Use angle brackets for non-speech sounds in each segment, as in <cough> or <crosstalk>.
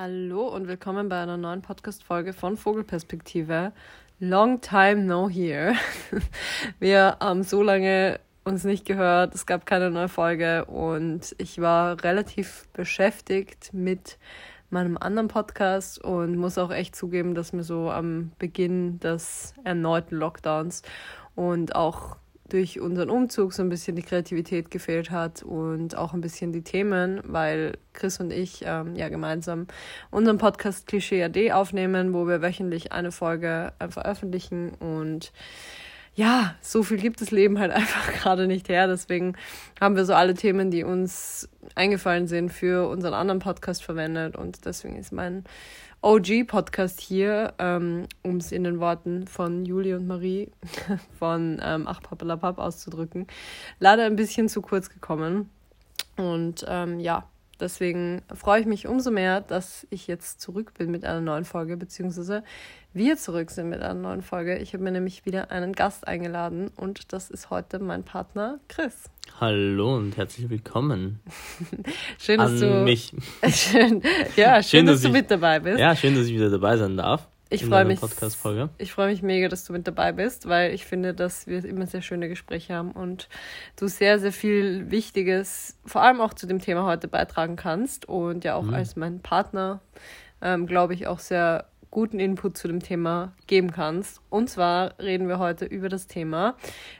Hallo und willkommen bei einer neuen Podcast-Folge von Vogelperspektive. Long time no here. <laughs> Wir haben so lange uns nicht gehört, es gab keine neue Folge und ich war relativ beschäftigt mit meinem anderen Podcast und muss auch echt zugeben, dass mir so am Beginn des erneuten Lockdowns und auch durch unseren Umzug so ein bisschen die Kreativität gefehlt hat und auch ein bisschen die Themen, weil Chris und ich ähm, ja gemeinsam unseren Podcast Klischee AD aufnehmen, wo wir wöchentlich eine Folge veröffentlichen und ja, so viel gibt das Leben halt <laughs> einfach gerade nicht her. Deswegen haben wir so alle Themen, die uns eingefallen sind, für unseren anderen Podcast verwendet. Und deswegen ist mein OG-Podcast hier, ähm, um es in den Worten von Julie und Marie <laughs> von ähm, Ach Papalapap auszudrücken, leider ein bisschen zu kurz gekommen. Und ähm, ja, deswegen freue ich mich umso mehr, dass ich jetzt zurück bin mit einer neuen Folge, beziehungsweise wir zurück sind mit einer neuen Folge. Ich habe mir nämlich wieder einen Gast eingeladen und das ist heute mein Partner Chris. Hallo und herzlich willkommen. <laughs> schön, dass An du mich. <laughs> schön, ja, schön, schön dass, dass du mit dabei bist. Ja, schön, dass ich wieder dabei sein darf. Ich freue mich. Ich freue mich mega, dass du mit dabei bist, weil ich finde, dass wir immer sehr schöne Gespräche haben und du sehr, sehr viel Wichtiges, vor allem auch zu dem Thema heute beitragen kannst und ja auch mhm. als mein Partner, ähm, glaube ich, auch sehr guten Input zu dem Thema geben kannst. Und zwar reden wir heute über das Thema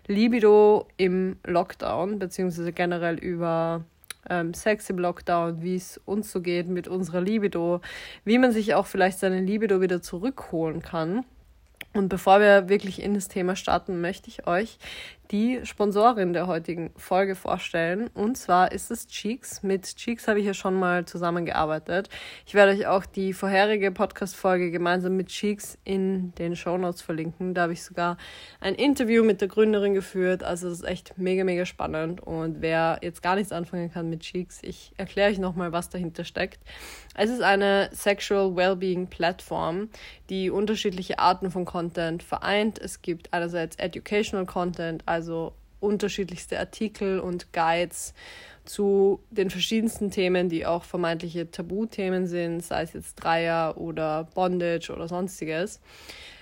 Libido im Lockdown, beziehungsweise generell über ähm, Sex im Lockdown, wie es uns so geht mit unserer Libido, wie man sich auch vielleicht seine Libido wieder zurückholen kann. Und bevor wir wirklich in das Thema starten, möchte ich euch die Sponsorin der heutigen Folge vorstellen. Und zwar ist es Cheeks. Mit Cheeks habe ich ja schon mal zusammengearbeitet. Ich werde euch auch die vorherige Podcast-Folge gemeinsam mit Cheeks in den Show Notes verlinken. Da habe ich sogar ein Interview mit der Gründerin geführt. Also das ist echt mega, mega spannend. Und wer jetzt gar nichts anfangen kann mit Cheeks, ich erkläre euch nochmal, was dahinter steckt. Es ist eine Sexual Wellbeing Plattform, die unterschiedliche Arten von Content vereint. Es gibt einerseits Educational Content, also also unterschiedlichste Artikel und Guides zu den verschiedensten Themen, die auch vermeintliche Tabuthemen sind, sei es jetzt Dreier oder Bondage oder sonstiges.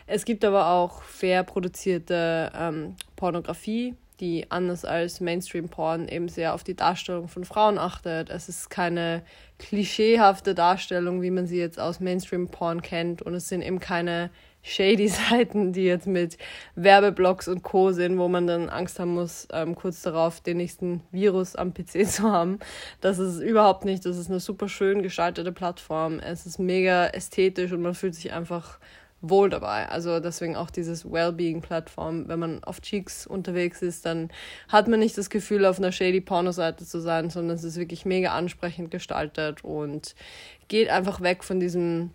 Es gibt aber auch fair produzierte ähm, Pornografie, die anders als Mainstream-Porn eben sehr auf die Darstellung von Frauen achtet. Es ist keine klischeehafte Darstellung, wie man sie jetzt aus Mainstream-Porn kennt und es sind eben keine shady <laughs> Seiten, die jetzt mit Werbeblocks und Co. sind, wo man dann Angst haben muss, ähm, kurz darauf den nächsten Virus am PC <laughs> zu haben. Das ist überhaupt nicht. Das ist eine super schön gestaltete Plattform. Es ist mega ästhetisch und man fühlt sich einfach wohl dabei. Also deswegen auch dieses Wellbeing-Plattform. Wenn man auf Cheeks unterwegs ist, dann hat man nicht das Gefühl, auf einer shady Porno-Seite zu sein, sondern es ist wirklich mega ansprechend gestaltet und geht einfach weg von diesem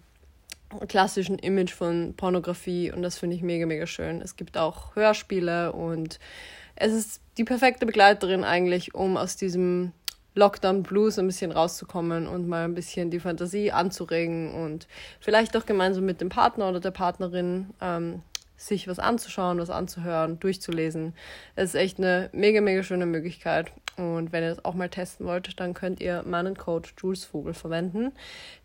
klassischen Image von Pornografie und das finde ich mega, mega schön. Es gibt auch Hörspiele und es ist die perfekte Begleiterin eigentlich, um aus diesem Lockdown Blues ein bisschen rauszukommen und mal ein bisschen die Fantasie anzuregen und vielleicht auch gemeinsam mit dem Partner oder der Partnerin ähm, sich was anzuschauen, was anzuhören, durchzulesen. Es ist echt eine mega, mega schöne Möglichkeit. Und wenn ihr das auch mal testen wollt, dann könnt ihr meinen Code JulesVogel verwenden.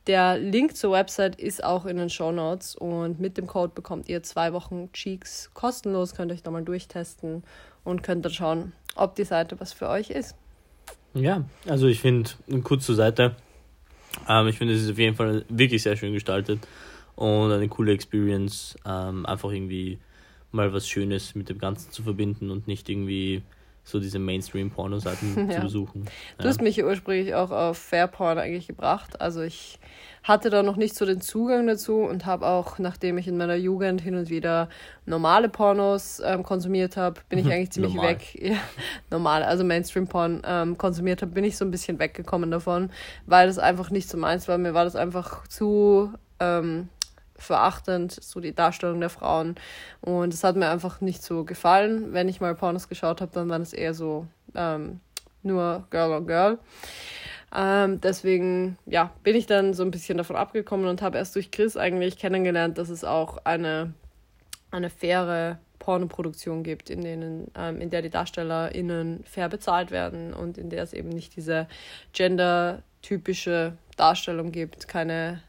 Der Link zur Website ist auch in den Show Notes und mit dem Code bekommt ihr zwei Wochen Cheeks kostenlos, könnt euch da mal durchtesten und könnt dann schauen, ob die Seite was für euch ist. Ja, also ich finde, kurz zur Seite, ähm, ich finde, es ist auf jeden Fall wirklich sehr schön gestaltet und eine coole Experience, ähm, einfach irgendwie mal was Schönes mit dem Ganzen zu verbinden und nicht irgendwie so diese Mainstream-Porno-Seiten <laughs> ja. zu besuchen. Du ja. hast mich ursprünglich auch auf Fairporn eigentlich gebracht. Also ich hatte da noch nicht so den Zugang dazu und habe auch, nachdem ich in meiner Jugend hin und wieder normale Pornos ähm, konsumiert habe, bin ich <laughs> eigentlich ziemlich normal. weg. <laughs> Ja, normal, also Mainstream-Porn ähm, konsumiert habe, bin ich so ein bisschen weggekommen davon, weil das einfach nicht so meins war. Mir war das einfach zu ähm, verachtend, so die Darstellung der Frauen. Und es hat mir einfach nicht so gefallen. Wenn ich mal Pornos geschaut habe, dann war es eher so ähm, nur Girl on Girl. Ähm, deswegen, ja, bin ich dann so ein bisschen davon abgekommen und habe erst durch Chris eigentlich kennengelernt, dass es auch eine, eine faire Pornoproduktion gibt, in denen, ähm, in der die DarstellerInnen fair bezahlt werden und in der es eben nicht diese gendertypische Darstellung gibt, keine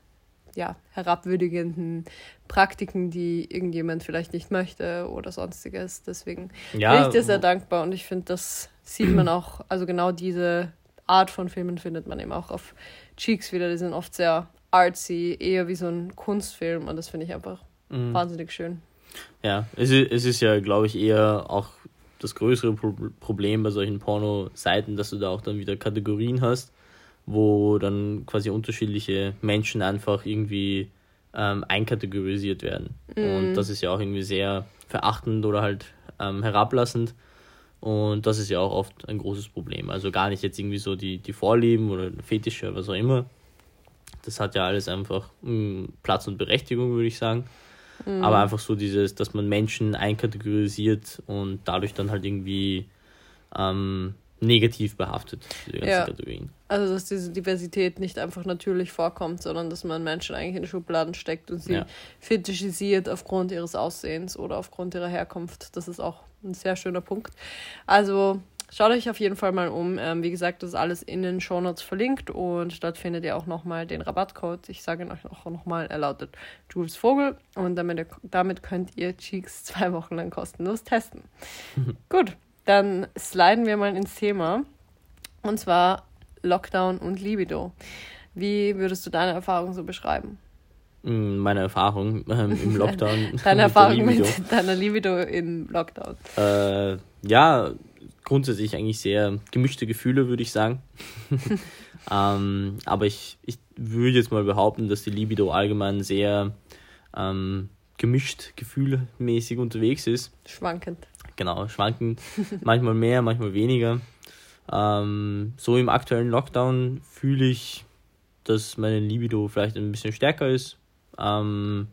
ja, herabwürdigenden Praktiken, die irgendjemand vielleicht nicht möchte oder sonstiges. Deswegen ja, bin ich dir sehr dankbar und ich finde, das sieht man auch, also genau diese Art von Filmen findet man eben auch auf Cheeks wieder. Die sind oft sehr artsy, eher wie so ein Kunstfilm und das finde ich einfach mhm. wahnsinnig schön. Ja, es ist, es ist ja, glaube ich, eher auch das größere Pro Problem bei solchen Porno-Seiten, dass du da auch dann wieder Kategorien hast, wo dann quasi unterschiedliche Menschen einfach irgendwie ähm, einkategorisiert werden. Mhm. Und das ist ja auch irgendwie sehr verachtend oder halt ähm, herablassend. Und das ist ja auch oft ein großes Problem. Also gar nicht jetzt irgendwie so die, die Vorlieben oder Fetische, was auch immer. Das hat ja alles einfach mh, hm, Platz und Berechtigung, würde ich sagen. Mhm. Aber einfach so dieses, dass man Menschen einkategorisiert und dadurch dann halt irgendwie ähm, negativ behaftet, diese ganzen ja. Kategorien. Also, dass diese Diversität nicht einfach natürlich vorkommt, sondern dass man Menschen eigentlich in Schubladen steckt und sie ja. fetischisiert aufgrund ihres Aussehens oder aufgrund ihrer Herkunft. Das ist auch ein sehr schöner Punkt. Also, schaut euch auf jeden Fall mal um. Ähm, wie gesagt, das ist alles in den Shownotes verlinkt und dort findet ihr auch nochmal den Rabattcode. Ich sage ihn euch auch nochmal, er lautet Jules Vogel und damit, damit könnt ihr Cheeks zwei Wochen lang kostenlos testen. <laughs> Gut, dann sliden wir mal ins Thema. Und zwar Lockdown und Libido. Wie würdest du deine Erfahrung so beschreiben? Mm, meine Erfahrung <laughs> ähm, im Lockdown. Deine <laughs> Erfahrung mit <laughs> deiner Libido im Lockdown. Äh, ja, grundsätzlich eigentlich sehr gemischte Gefühle, würde ich sagen. ähm, aber ich, ich würde jetzt mal behaupten, dass die Libido allgemein sehr ähm, gemischt gefühlmäßig unterwegs ist. Schwankend genau, schwanken manchmal mehr, manchmal weniger. Ähm, so im aktuellen Lockdown fühle ich, dass meine Libido vielleicht ein bisschen stärker ist. Ähm,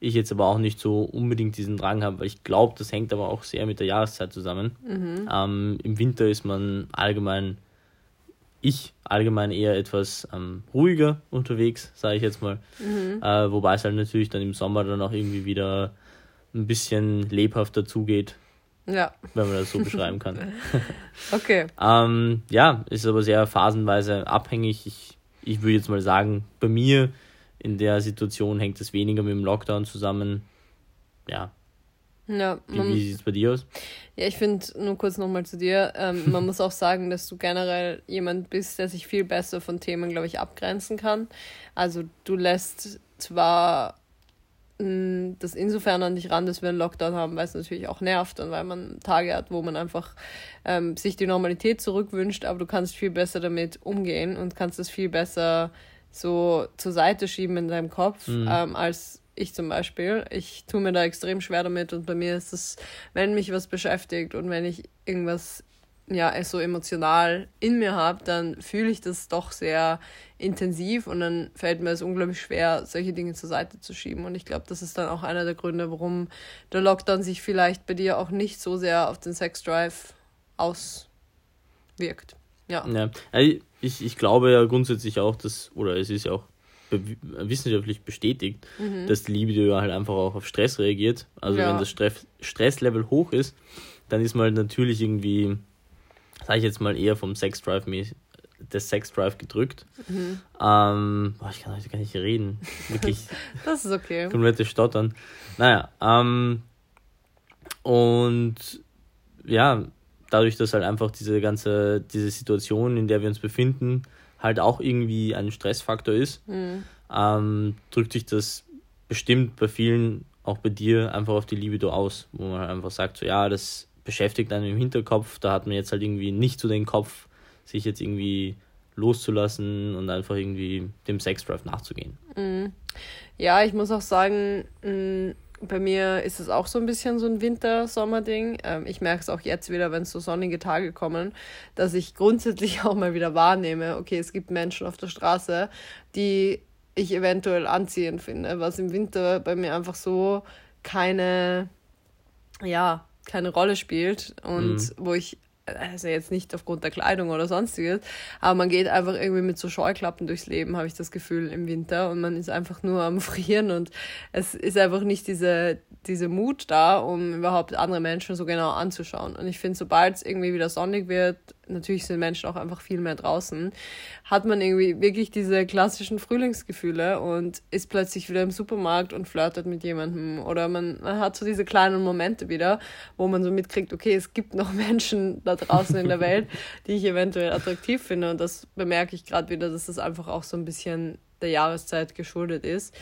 ich jetzt aber auch nicht so unbedingt diesen Drang habe, weil ich glaube, das hängt aber auch sehr mit der Jahreszeit zusammen. Mhm. Ähm, Im Winter ist man allgemein, ich allgemein eher etwas ähm, ruhiger unterwegs, sage ich jetzt mal. Mhm. Äh, wobei es halt natürlich dann im Sommer dann auch irgendwie wieder ein bisschen lebhafter zugeht. Ja. Wenn man das so beschreiben kann. <laughs> okay. ähm, ja, ist aber sehr phasenweise abhängig. Ich, ich würde jetzt mal sagen, bei mir in der Situation hängt es weniger mit dem Lockdown zusammen. Ja. Ja, wie, wie sieht es bei dir aus? Ja, ich finde, nur kurz nochmal zu dir, ähm, man muss auch sagen, dass du generell jemand bist, der sich viel besser von Themen, glaube ich, abgrenzen kann. Also du lässt zwar das insofern an dich ran, dass wir einen Lockdown haben, weil es natürlich auch nervt und weil man Tage hat, wo man einfach ähm, sich die Normalität zurückwünscht, aber du kannst viel besser damit umgehen und kannst es viel besser so zur Seite schieben in deinem Kopf, mhm. ähm, als ich zum Beispiel. Ich tue mir da extrem schwer damit und bei mir ist es, wenn mich was beschäftigt und wenn ich irgendwas ja so emotional in mir habe, dann fühle ich das doch sehr intensiv und dann fällt mir es unglaublich schwer, solche Dinge zur Seite zu schieben. Und ich glaube, das ist dann auch einer der Gründe, warum der Lockdown sich vielleicht bei dir auch nicht so sehr auf den Sexdrive auswirkt. Ja. ja. Ich, ich glaube ja grundsätzlich auch, dass, oder es ist ja auch wissenschaftlich bestätigt, mhm. dass die Libido halt einfach auch auf Stress reagiert. Also ja. wenn das Stress, Stresslevel hoch ist, dann ist man halt natürlich irgendwie sage ich jetzt mal eher vom Sexdrive des Sexdrive gedrückt. Mhm. Ähm, boah, ich kann heute gar nicht reden. Wirklich. <laughs> das ist okay. Komplette Stottern. Naja, ähm, und ja, dadurch, dass halt einfach diese ganze, diese Situation, in der wir uns befinden, halt auch irgendwie ein Stressfaktor ist, mhm. ähm, drückt sich das bestimmt bei vielen, auch bei dir, einfach auf die Libido aus, wo man halt einfach sagt, so ja, das beschäftigt einen im Hinterkopf. Da hat man jetzt halt irgendwie nicht so den Kopf, sich jetzt irgendwie loszulassen und einfach irgendwie dem Sexdrive nachzugehen. Mhm. Ja, ich muss auch sagen, mm, bei mir ist es auch so ein bisschen so ein Winter-Sommer-Ding. Ähm, ich merke es auch jetzt wieder, wenn so sonnige Tage kommen, dass ich grundsätzlich <laughs> auch mal wieder wahrnehme, okay, es gibt Menschen auf der Straße, die ich eventuell anziehend finde, was im Winter bei mir einfach so keine, ja, keine Rolle spielt und mhm. wo ich also jetzt nicht aufgrund der Kleidung oder sonstiges, aber man geht einfach irgendwie mit so Scheuklappen durchs Leben, habe ich das Gefühl, im Winter und man ist einfach nur am <laughs> Frieren und es ist einfach nicht diese, diese Mut da, um überhaupt andere Menschen so genau anzuschauen. Und ich finde, sobald es irgendwie wieder sonnig wird natürlich sind Menschen auch einfach viel mehr draußen, hat man irgendwie wirklich diese klassischen Frühlingsgefühle und ist plötzlich wieder im Supermarkt und flirtet mit jemandem. Oder man, man hat so diese kleinen Momente wieder, wo man so mitkriegt, okay, es gibt noch <laughs> Menschen da draußen in der Welt, die ich eventuell attraktiv finde. Und das bemerke ich gerade wieder, dass das einfach auch so ein bisschen der Jahreszeit geschuldet ist.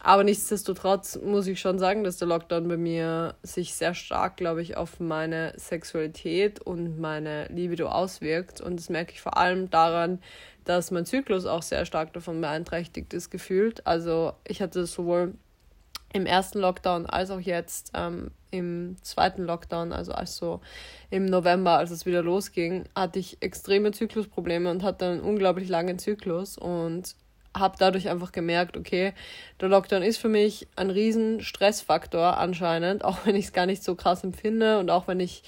Aber nichtsdestotrotz muss ich schon sagen, dass der Lockdown bei mir sich sehr stark, glaube ich, auf meine Sexualität und meine Libido auswirkt. Und das merke ich vor allem daran, dass mein Zyklus auch sehr stark davon beeinträchtigt ist, gefühlt. Also ich hatte sowohl im ersten Lockdown als auch jetzt ähm, im zweiten Lockdown, also als so im November, als es wieder losging, hatte ich extreme Zyklusprobleme und hatte einen unglaublich langen Zyklus und habe dadurch einfach gemerkt, okay, der Lockdown ist für mich ein riesen Stressfaktor anscheinend, auch wenn ich es gar nicht so krass empfinde und auch wenn ich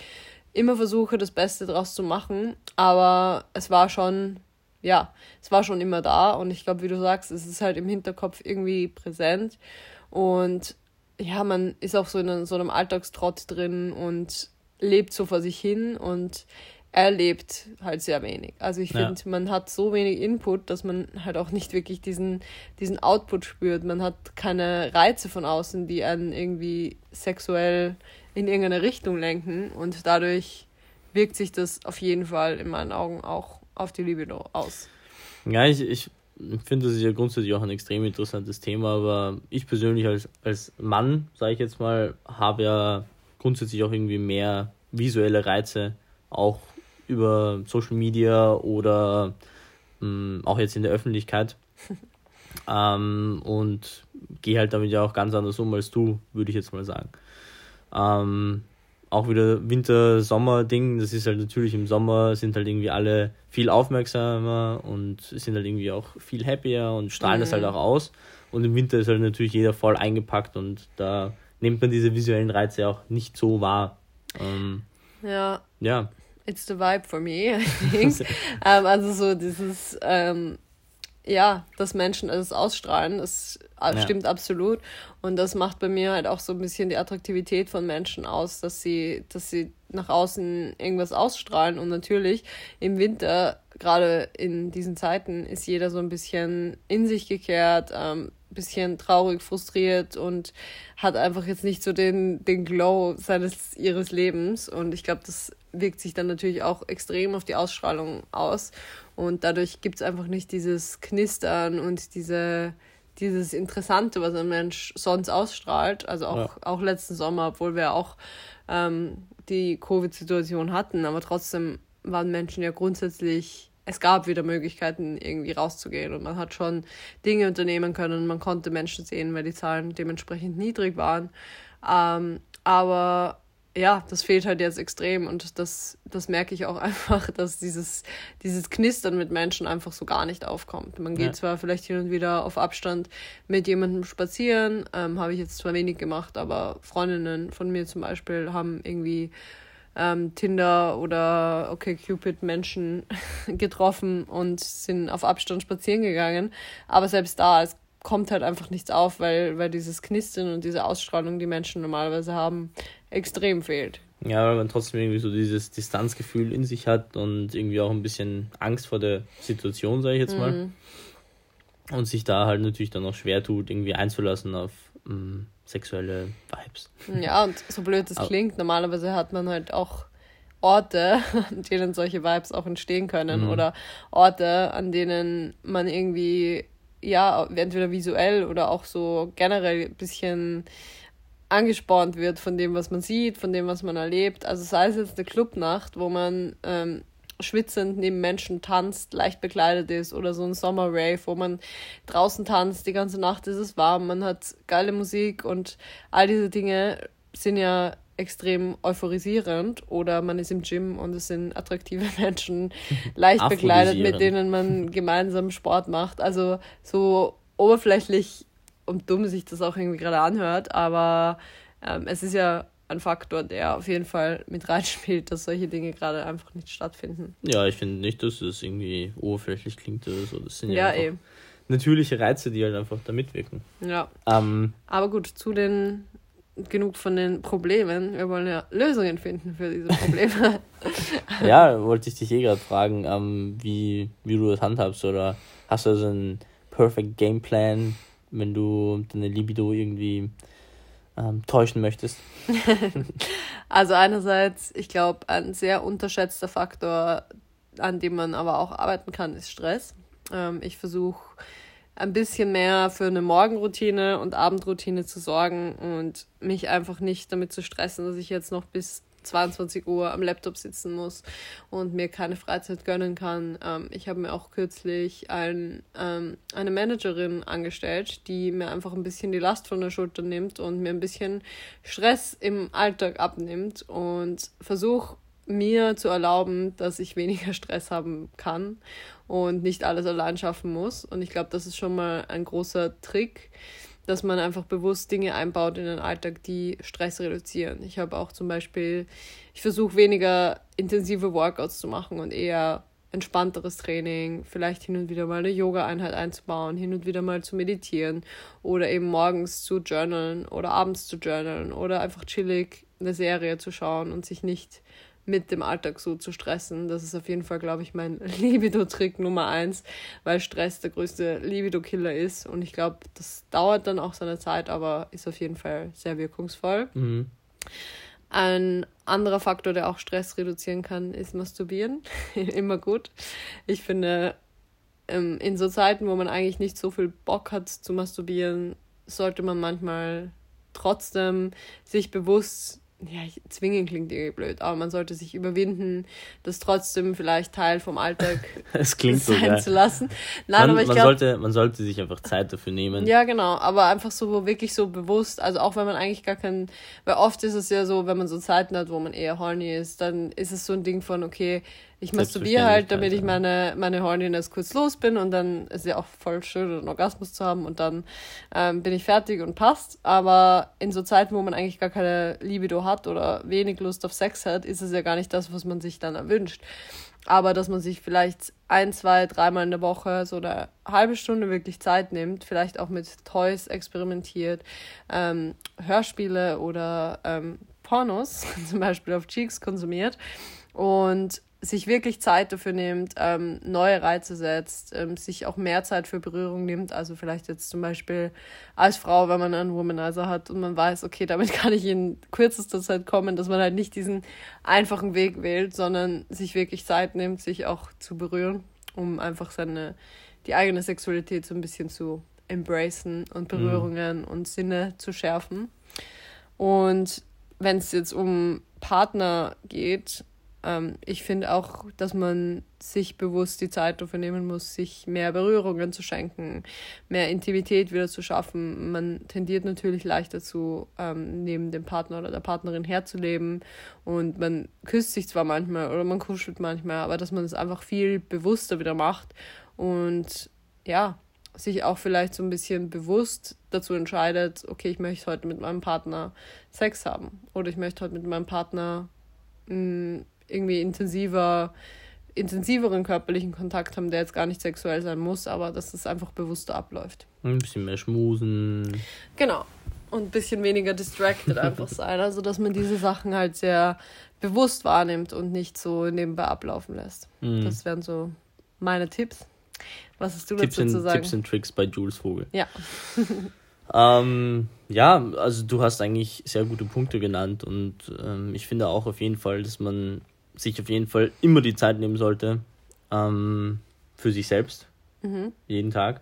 immer versuche, das Beste draus zu machen. Aber es war schon, ja, es war schon immer da und ich glaube, wie du sagst, es ist halt im Hinterkopf irgendwie präsent und ja, man ist auch so in so einem Alltagstrott drin und lebt so vor sich hin und erlebt halt sehr wenig. Also ich finde, ja. man hat so wenig Input, dass man halt auch nicht wirklich diesen, diesen Output spürt. Man hat keine Reize von außen, die einen irgendwie sexuell in irgendeine Richtung lenken und dadurch wirkt sich das auf jeden Fall in meinen Augen auch auf die Libido aus. Ja, ich, ich finde, das ist ja grundsätzlich auch ein extrem interessantes Thema, aber ich persönlich als, als Mann, sage ich jetzt mal, habe ja grundsätzlich auch irgendwie mehr visuelle Reize auch über Social Media oder mh, mm, auch jetzt in der Öffentlichkeit. <laughs> ähm, und gehe halt damit ja auch ganz anders um als du, würde ich jetzt mal sagen. Ähm, auch wieder Winter-Sommer-Ding, das ist halt natürlich im Sommer sind halt irgendwie alle viel aufmerksamer und sind halt irgendwie auch viel happier und strahlen mhm. das halt auch aus. Und im Winter ist halt natürlich jeder voll eingepackt und da nimmt man diese visuellen Reize auch nicht so wahr. Ähm, ja. Ja it's the vibe for me, I <laughs> think. ähm, also so dieses, ähm, ja, dass Menschen es ausstrahlen, das ja. stimmt absolut. Und das macht bei mir halt auch so ein bisschen die Attraktivität von Menschen aus, dass sie, dass sie nach außen irgendwas ausstrahlen. Und natürlich im Winter, gerade in diesen Zeiten, ist jeder so ein bisschen in sich gekehrt, ähm, bisschen traurig, frustriert und hat einfach jetzt nicht so den, den Glow seines ihres Lebens. Und ich glaube, das wirkt sich dann natürlich auch extrem auf die Ausstrahlung aus. Und dadurch gibt es einfach nicht dieses Knistern und diese, dieses Interessante, was ein Mensch sonst ausstrahlt. Also auch, ja. auch letzten Sommer, obwohl wir auch ähm, die Covid-Situation hatten, aber trotzdem waren Menschen ja grundsätzlich es gab wieder Möglichkeiten, irgendwie rauszugehen und man hat schon Dinge unternehmen können. Man konnte Menschen sehen, weil die Zahlen dementsprechend niedrig waren. Ähm, aber ja, das fehlt halt jetzt extrem und das, das merke ich auch <laughs> einfach, dass dieses, dieses Knistern mit Menschen einfach so gar nicht aufkommt. Man geht ja. zwar vielleicht hin und wieder auf Abstand mit jemandem spazieren, ähm, habe ich jetzt zwar wenig gemacht, aber Freundinnen von mir zum Beispiel haben irgendwie ähm, Tinder oder OkCupid Menschen <laughs> getroffen und sind auf Abstand spazieren gegangen. Aber selbst da, es kommt halt einfach nichts auf, weil, weil dieses Knistern und diese Ausstrahlung, die Menschen normalerweise haben, extrem fehlt. Ja, weil man trotzdem irgendwie so dieses Distanzgefühl in sich hat und irgendwie auch ein bisschen Angst vor der Situation, sage ich jetzt mal. Mhm. Und sich da halt natürlich dann auch schwer tut, irgendwie einzulassen auf mm, sexuelle Vibes. Ja, und so blöd das klingt, normalerweise hat man halt auch Orte, <laughs> an denen solche Vibes auch entstehen können mhm. oder Orte, an denen man irgendwie, ja, entweder visuell oder auch so generell ein bisschen angespornt wird von dem, was man sieht, von dem, was man erlebt. Also sei es jetzt eine Clubnacht, wo man ähm, schwitzend neben Menschen tanzt, leicht bekleidet ist oder so ein Sommerrave, wo man draußen tanzt, die ganze Nacht ist es warm, man hat geile Musik und all diese Dinge sind ja extrem euphorisierend oder man ist im Gym und es sind attraktive <laughs> Menschen, <laughs> leicht bekleidet, mit denen man <laughs> gemeinsam Sport macht. Also so oberflächlich und dumm sich das auch irgendwie gerade anhört, aber ähm, es ist ja ein Faktor, der auf jeden Fall mit reinspielt, dass solche Dinge gerade einfach nicht stattfinden. Ja, ich finde nicht, dass es irgendwie oberflächlich klingt oder so. Das sind ja, ja eben. natürliche Reize, die halt einfach da mitwirken. Ja. Ähm, Aber gut, zu den genug von den Problemen. Wir wollen ja Lösungen finden für diese Probleme. <laughs> <laughs> ja, wollte ich dich eh gerade fragen, ähm, wie, wie du das handhabst. Oder hast du so einen Perfect Game Plan, wenn du deine Libido irgendwie ähm, täuschen möchtest? <laughs> also einerseits, ich glaube, ein sehr unterschätzter Faktor, an dem man aber auch arbeiten kann, ist Stress. Ähm, ich versuche ein bisschen mehr für eine Morgenroutine und Abendroutine zu sorgen und mich einfach nicht damit zu stressen, dass ich jetzt noch bis 22 Uhr am Laptop sitzen muss und mir keine Freizeit gönnen kann. Ähm, ich habe mir auch kürzlich ein, ähm, eine Managerin angestellt, die mir einfach ein bisschen die Last von der Schulter nimmt und mir ein bisschen Stress im Alltag abnimmt und versuche mir zu erlauben, dass ich weniger Stress haben kann und nicht alles allein schaffen muss. Und ich glaube, das ist schon mal ein großer Trick, dass man einfach bewusst Dinge einbaut in den Alltag, die Stress reduzieren. Ich habe auch zum Beispiel, ich versuche weniger intensive Workouts zu machen und eher entspannteres Training, vielleicht hin und wieder mal eine Yoga-Einheit einzubauen, hin und wieder mal zu meditieren oder eben morgens zu journalen oder abends zu journalen oder einfach chillig eine Serie zu schauen und sich nicht mit dem Alltag so zu stressen. Das ist auf jeden Fall, glaube ich, mein <laughs> Libido-Trick Nummer eins, weil Stress der größte Libido-Killer ist. Und ich glaube, das dauert dann auch seine Zeit, aber ist auf jeden Fall sehr wirkungsvoll. Mhm. Ein anderer Faktor, der auch Stress reduzieren kann, ist Masturbieren. <laughs> Immer gut. Ich finde, ähm, in so Zeiten, wo man eigentlich nicht so viel Bock hat zu masturbieren, sollte man manchmal trotzdem sich bewusst ja, zwingen klingt irgendwie blöd, aber man sollte sich überwinden, das trotzdem vielleicht Teil vom Alltag <laughs> es klingt sein so, zu lassen. Nein, man, aber ich man, glaub, sollte, man sollte sich einfach Zeit dafür nehmen. Ja, genau, aber einfach so wirklich so bewusst, also auch wenn man eigentlich gar keinen, weil oft ist es ja so, wenn man so Zeiten hat, wo man eher horny ist, dann ist es so ein Ding von, okay, ich masturbiere halt, damit ich meine, meine Horniness kurz los bin und dann ist ja auch voll schön, einen Orgasmus zu haben und dann ähm, bin ich fertig und passt. Aber in so Zeiten, wo man eigentlich gar keine Libido hat oder wenig Lust auf Sex hat, ist es ja gar nicht das, was man sich dann erwünscht. Aber dass man sich vielleicht ein, zwei, dreimal in der Woche so eine halbe Stunde wirklich Zeit nimmt, vielleicht auch mit Toys experimentiert, ähm, Hörspiele oder ähm, Pornos <laughs> zum Beispiel auf Cheeks konsumiert und sich wirklich Zeit dafür nimmt, ähm, neue Reize setzt, ähm, sich auch mehr Zeit für Berührung nimmt. Also vielleicht jetzt zum Beispiel als Frau, wenn man einen Womanizer hat und man weiß, okay, damit <laughs> kann ich in kürzester Zeit kommen, dass man halt nicht diesen einfachen Weg wählt, sondern sich wirklich Zeit nimmt, sich auch zu berühren, um einfach seine, die eigene Sexualität so ein bisschen zu embracen und mhm. Berührungen mhm. und Sinne zu schärfen. Und wenn es jetzt um Partner geht, ähm, ich finde auch, dass man sich bewusst die Zeit dafür nehmen muss, sich mehr Berührungen zu schenken, mehr Intimität wieder zu schaffen. Man tendiert natürlich leicht dazu, ähm, neben dem Partner oder der Partnerin herzuleben und man küsst sich zwar manchmal oder man kuschelt manchmal, aber dass man es einfach viel bewusster wieder macht und ja, sich auch vielleicht so ein bisschen bewusst dazu entscheidet, okay, ich möchte heute mit meinem Partner Sex haben oder ich möchte heute mit meinem Partner mh, mm, irgendwie intensiver, intensiveren körperlichen Kontakt haben, der jetzt gar nicht sexuell sein muss, aber dass es einfach bewusster abläuft. Ein bisschen mehr schmusen. Genau. Und ein bisschen weniger distracted einfach <laughs> sein. Also, dass man diese Sachen halt sehr bewusst wahrnimmt und nicht so nebenbei ablaufen lässt. Mhm. Das wären so meine Tipps. Was hast du Tipps dazu zu sagen? Tipps und Tricks bei Jules Vogel. Ja. <laughs> ähm, ja, also du hast eigentlich sehr gute Punkte genannt und ähm, ich finde auch auf jeden Fall, dass man sich auf jeden Fall immer die Zeit nehmen sollte ähm, für sich selbst. Mhm. Jeden Tag.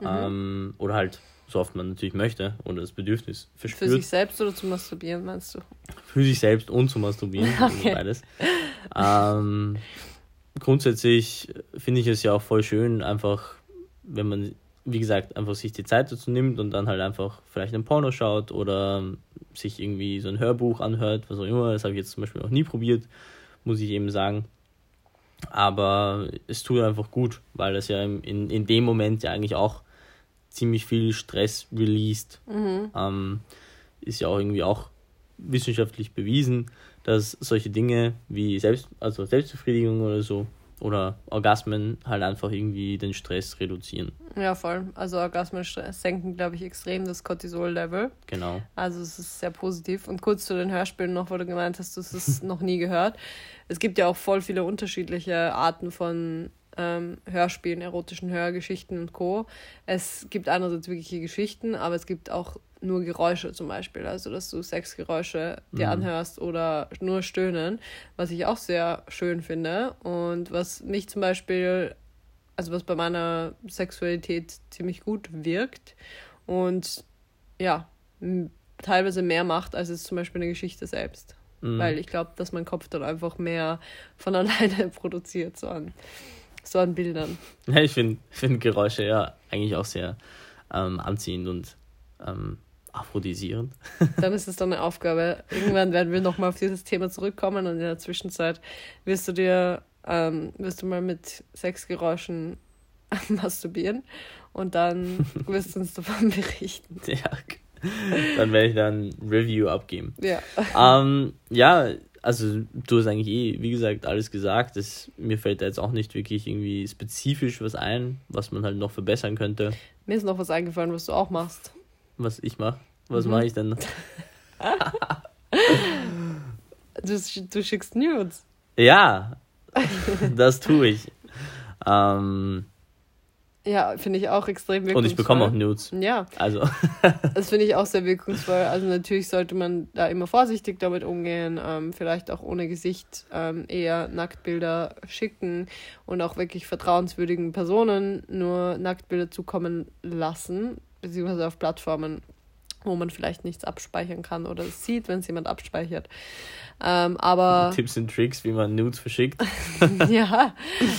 Mhm. Ähm, oder halt so oft man natürlich möchte oder das Bedürfnis verspürt. Für sich selbst oder zu masturbieren, meinst du? Für sich selbst und zu masturbieren, <laughs> okay. also beides. Ähm, grundsätzlich finde ich es ja auch voll schön, einfach, wenn man, wie gesagt, einfach sich die Zeit dazu nimmt und dann halt einfach vielleicht ein Porno schaut oder sich irgendwie so ein Hörbuch anhört, was auch immer. Das habe ich jetzt zum Beispiel noch nie probiert muss ich eben sagen. Aber es tut einfach gut, weil das ja in, in dem Moment ja eigentlich auch ziemlich viel Stress released. Mhm. Ähm, ist ja auch irgendwie auch wissenschaftlich bewiesen, dass solche Dinge wie Selbst, also Selbstbefriedigung oder so oder Orgasmen halt einfach irgendwie den Stress reduzieren. Ja, voll. Also Orgasmen senken, glaube ich, extrem das Cortisol-Level. Genau. Also es ist sehr positiv. Und kurz zu den Hörspielen noch, wo du gemeint hast, du hast es <laughs> noch nie gehört. Es gibt ja auch voll viele unterschiedliche Arten von ähm, Hörspielen, erotischen Hörgeschichten und Co. Es gibt einerseits wirkliche Geschichten, aber es gibt auch nur Geräusche zum Beispiel, also dass du Sexgeräusche dir mhm. anhörst oder nur Stöhnen, was ich auch sehr schön finde und was mich zum Beispiel, also was bei meiner Sexualität ziemlich gut wirkt und ja, teilweise mehr macht als es zum Beispiel eine Geschichte selbst. Mhm. Weil ich glaube, dass mein Kopf dann einfach mehr von <laughs> alleine produziert, so an, so an Bildern. Ja, ich finde find Geräusche ja eigentlich auch sehr ähm, anziehend und ähm, aphrodisierend. <laughs> Dann ist es dann eine Aufgabe. Irgendwann werden wir nochmal auf dieses Thema zurückkommen und in der Zwischenzeit wirst du dir, ähm, wirst du mal mit Sexgeräuschen <laughs> masturbieren und dann <laughs> wirst du uns davon berichten. Ja, dann werde ich dann ein Review abgeben. Ja. Ähm, ja, also du hast eigentlich eh, wie gesagt, alles gesagt. Das, mir fällt da jetzt auch nicht wirklich irgendwie spezifisch was ein, was man halt noch verbessern könnte. Mir ist noch was eingefallen, was du auch machst was ich mache. Was mhm. mache ich denn? <laughs> <laughs> du, du schickst Nudes. Ja, <laughs> das tue ich. Ähm, ja, finde ich auch extrem wirkungsvoll. Und ich bekomme auch Nudes. Ja. Also. das finde ich auch sehr wirkungsvoll. Also natürlich sollte man da immer vorsichtig damit umgehen, ähm, vielleicht auch ohne Gesicht ähm, eher Nacktbilder schicken und auch wirklich vertrauenswürdigen Personen nur Nacktbilder zukommen lassen, beziehungsweise auf Plattformen, wo man vielleicht nichts abspeichern kann oder sieht, wenn es jemand abspeichert. Ähm, aber <laughs> Tipps und Tricks, wie man Nudes verschickt. <laughs> ja,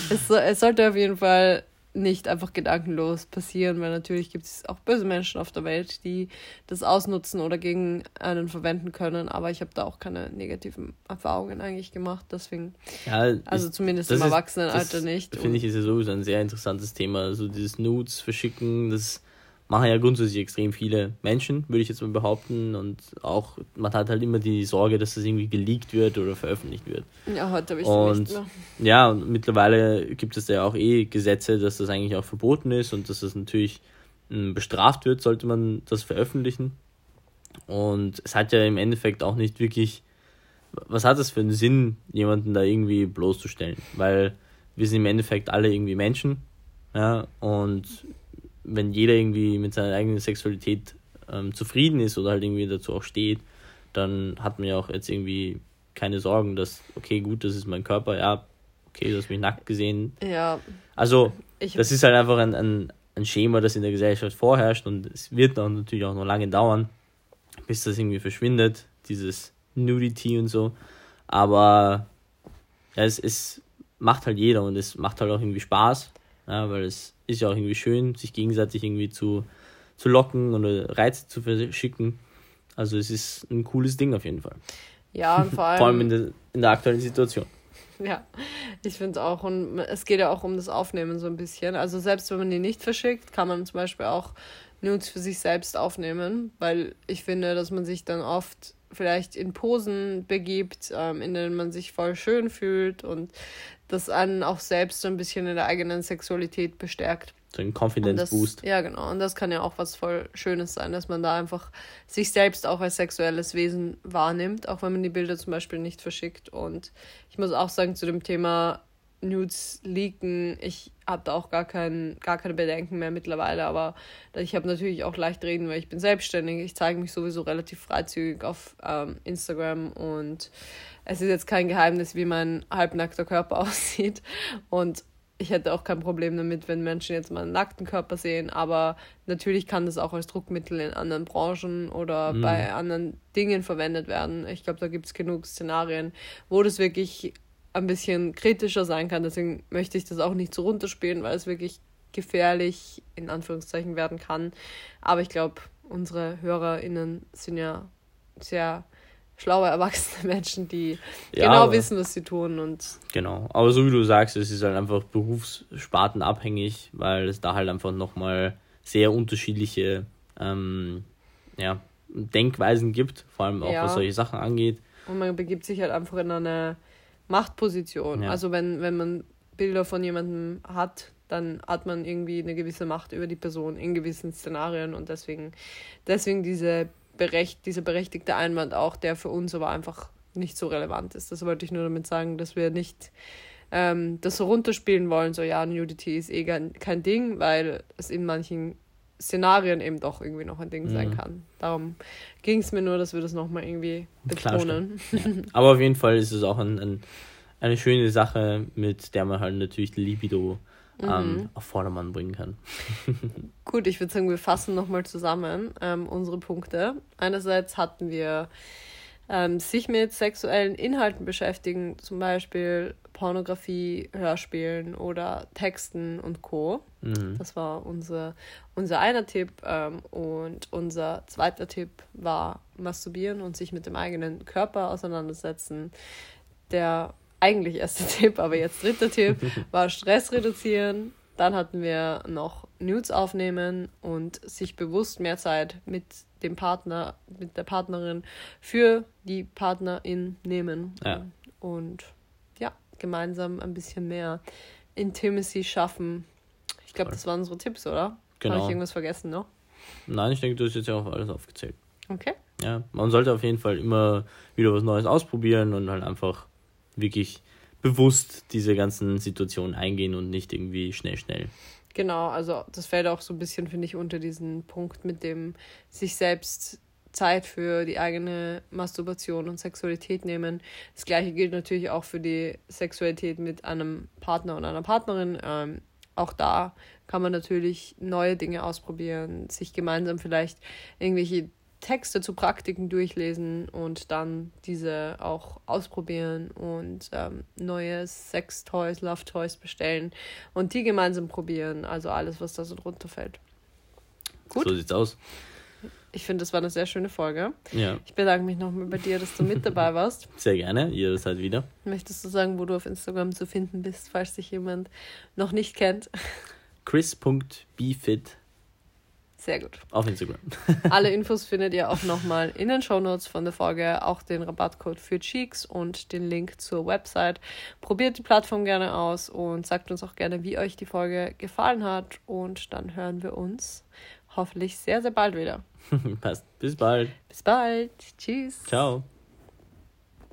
es, es sollte auf jeden Fall nicht einfach gedankenlos passieren, weil natürlich gibt es auch böse Menschen auf der Welt, die das ausnutzen oder gegen einen verwenden können. Aber ich habe da auch keine negativen Erfahrungen eigentlich gemacht. Deswegen, ja, also zumindest im Erwachsenenalter nicht. Finde ich ist ja sowieso ein sehr interessantes Thema. Also dieses Nudes verschicken, das machen ja grundsätzlich extrem viele Menschen, würde ich jetzt mal behaupten. Und auch, man hat halt immer die Sorge, dass das irgendwie geleakt wird oder veröffentlicht wird. Ja, heute habe ich und, nicht mehr. Ja, und mittlerweile gibt es ja auch eh Gesetze, dass das eigentlich auch verboten ist und dass das natürlich hm, bestraft wird, sollte man das veröffentlichen. Und es hat ja im Endeffekt auch nicht wirklich, was hat es für einen Sinn, jemanden da irgendwie bloßzustellen? Weil wir sind im Endeffekt alle irgendwie Menschen, ja, und wenn jeder irgendwie mit seiner eigenen Sexualität ähm, zufrieden ist oder halt irgendwie dazu auch steht, dann hat man ja auch jetzt irgendwie keine Sorgen, dass, okay, gut, das ist mein Körper, ja, okay, du hast mich nackt gesehen. Ja. Also, das ist halt einfach ein, ein, ein Schema, das in der Gesellschaft vorherrscht und es wird dann natürlich auch noch lange dauern, bis das irgendwie verschwindet, dieses Nudity und so. Aber ja, es, es macht halt jeder und es macht halt auch irgendwie Spaß, ja, weil es ist ja auch irgendwie schön, sich gegenseitig irgendwie zu, zu locken oder Reize zu verschicken. Also es ist ein cooles Ding auf jeden Fall. Ja, und vor <laughs> allem, vor allem in, der, in der aktuellen Situation. <laughs> Ja, ich finde es auch. Und es geht ja auch um das Aufnehmen so ein bisschen. Also selbst wenn man die nicht verschickt, kann man zum Beispiel auch Nudes für sich selbst aufnehmen, weil ich finde, dass man sich dann oft vielleicht in Posen begibt, ähm, in denen man sich voll schön fühlt und das einen auch selbst so ein bisschen in der eigenen Sexualität bestärkt. So ein Confidence Boost. Ja, genau. Und das kann ja auch was voll Schönes sein, dass man da einfach sich selbst auch als sexuelles Wesen wahrnimmt, auch wenn man die Bilder zum Beispiel nicht verschickt. Und ich muss auch sagen, zu dem Thema Nudes leaken, ich habe da auch gar, kein, gar keine Bedenken mehr mittlerweile, aber ich habe natürlich auch leicht reden, weil ich bin selbstständig. Ich zeige mich sowieso relativ freizügig auf ähm, Instagram und es ist jetzt kein Geheimnis, wie mein halbnackter Körper <laughs> aussieht. Und ich hätte auch kein Problem damit, wenn Menschen jetzt mal einen nackten Körper sehen, aber natürlich kann das auch als Druckmittel in anderen Branchen oder mhm. bei anderen Dingen verwendet werden. Ich glaube, da gibt es genug Szenarien, wo das wirklich ein bisschen kritischer sein kann. Deswegen möchte ich das auch nicht so runterspielen, weil es wirklich gefährlich in Anführungszeichen werden kann. Aber ich glaube, unsere HörerInnen sind ja sehr schlaue, erwachsene <laughs> Menschen, die ja, genau wissen, was sie tun. Und genau, aber so wie du sagst, es ist halt einfach berufsspartenabhängig, weil es da halt einfach nochmal sehr unterschiedliche ähm, ja, Denkweisen gibt, vor allem auch ja. was solche Sachen angeht. Und man begibt sich halt einfach in eine Machtposition. Ja. Also wenn, wenn man Bilder von jemandem hat, dann hat man irgendwie eine gewisse Macht über die Person in gewissen Szenarien und deswegen, deswegen diese berecht, dieser berechtigte Einwand auch, der für uns aber einfach nicht so relevant ist. Das wollte ich nur damit sagen, dass wir nicht ähm, das so runterspielen wollen, so ja, Nudity ist eh kein Ding, weil es in manchen Szenarien eben doch irgendwie noch ein Ding mhm. sein kann. Darum ging es mir nur, dass wir das nochmal irgendwie betonen. Ja. Aber auf jeden Fall ist es auch ein, ein, eine schöne Sache, mit der man halt natürlich die Ähm, mhm. auf Vordermann bringen kann. <laughs> Gut, ich würde sagen, wir fassen nochmal zusammen ähm, unsere Punkte. Einerseits hatten wir ähm, sich mit sexuellen Inhalten beschäftigen, zum Beispiel Pornografie, Hörspielen oder Texten und Co. Mhm. Das war unser, unser einer Tipp. Ähm, und unser zweiter Tipp war Masturbieren und sich mit dem eigenen Körper auseinandersetzen. Der eigentlich erste <laughs> Tipp, aber jetzt dritter Tipp, <laughs> war Stress reduzieren. Dann hatten wir noch Nudes aufnehmen und sich bewusst mehr Zeit mit dem Partner, mit der Partnerin für die Partnerin nehmen. Ja. Und ja, gemeinsam ein bisschen mehr Intimacy schaffen. Ich glaube, das waren unsere Tipps, oder? Genau. Habe ich irgendwas vergessen noch? Nein, ich denke, du hast jetzt ja auch alles aufgezählt. Okay. Ja, man sollte auf jeden Fall immer wieder was Neues ausprobieren und halt einfach wirklich bewusst diese ganzen Situationen eingehen und nicht irgendwie schnell, schnell. Genau, also das fällt auch so ein bisschen, finde ich, unter diesen Punkt mit dem sich selbst Zeit für die eigene Masturbation und Sexualität nehmen. Das gleiche gilt natürlich auch für die Sexualität mit einem Partner und einer Partnerin. Ähm, auch da kann man natürlich neue Dinge ausprobieren, sich gemeinsam vielleicht irgendwelche Texte zu Praktiken durchlesen und dann diese auch ausprobieren und ähm, neue Sex-Toys, Love-Toys bestellen und die gemeinsam probieren. Also alles, was da so drunter fällt. Gut. So sieht's aus. Ich finde, das war eine sehr schöne Folge. Ja. Ich bedanke mich nochmal bei dir, dass du mit dabei warst. <laughs> Sehr gerne, jederzeit wieder. Möchtest du sagen, wo du auf Instagram zu finden bist, falls dich jemand noch nicht kennt? chris.bfit sehr gut. Auf Instagram. <laughs> Alle Infos findet ihr auch nochmal in den Shownotes von der Folge, auch den Rabattcode für Cheeks und den Link zur Website. Probiert die Plattform gerne aus und sagt uns auch gerne, wie euch die Folge gefallen hat. Und dann hören wir uns hoffentlich sehr, sehr bald wieder. <laughs> Passt. Bis bald. Bis bald. Tschüss. Ciao.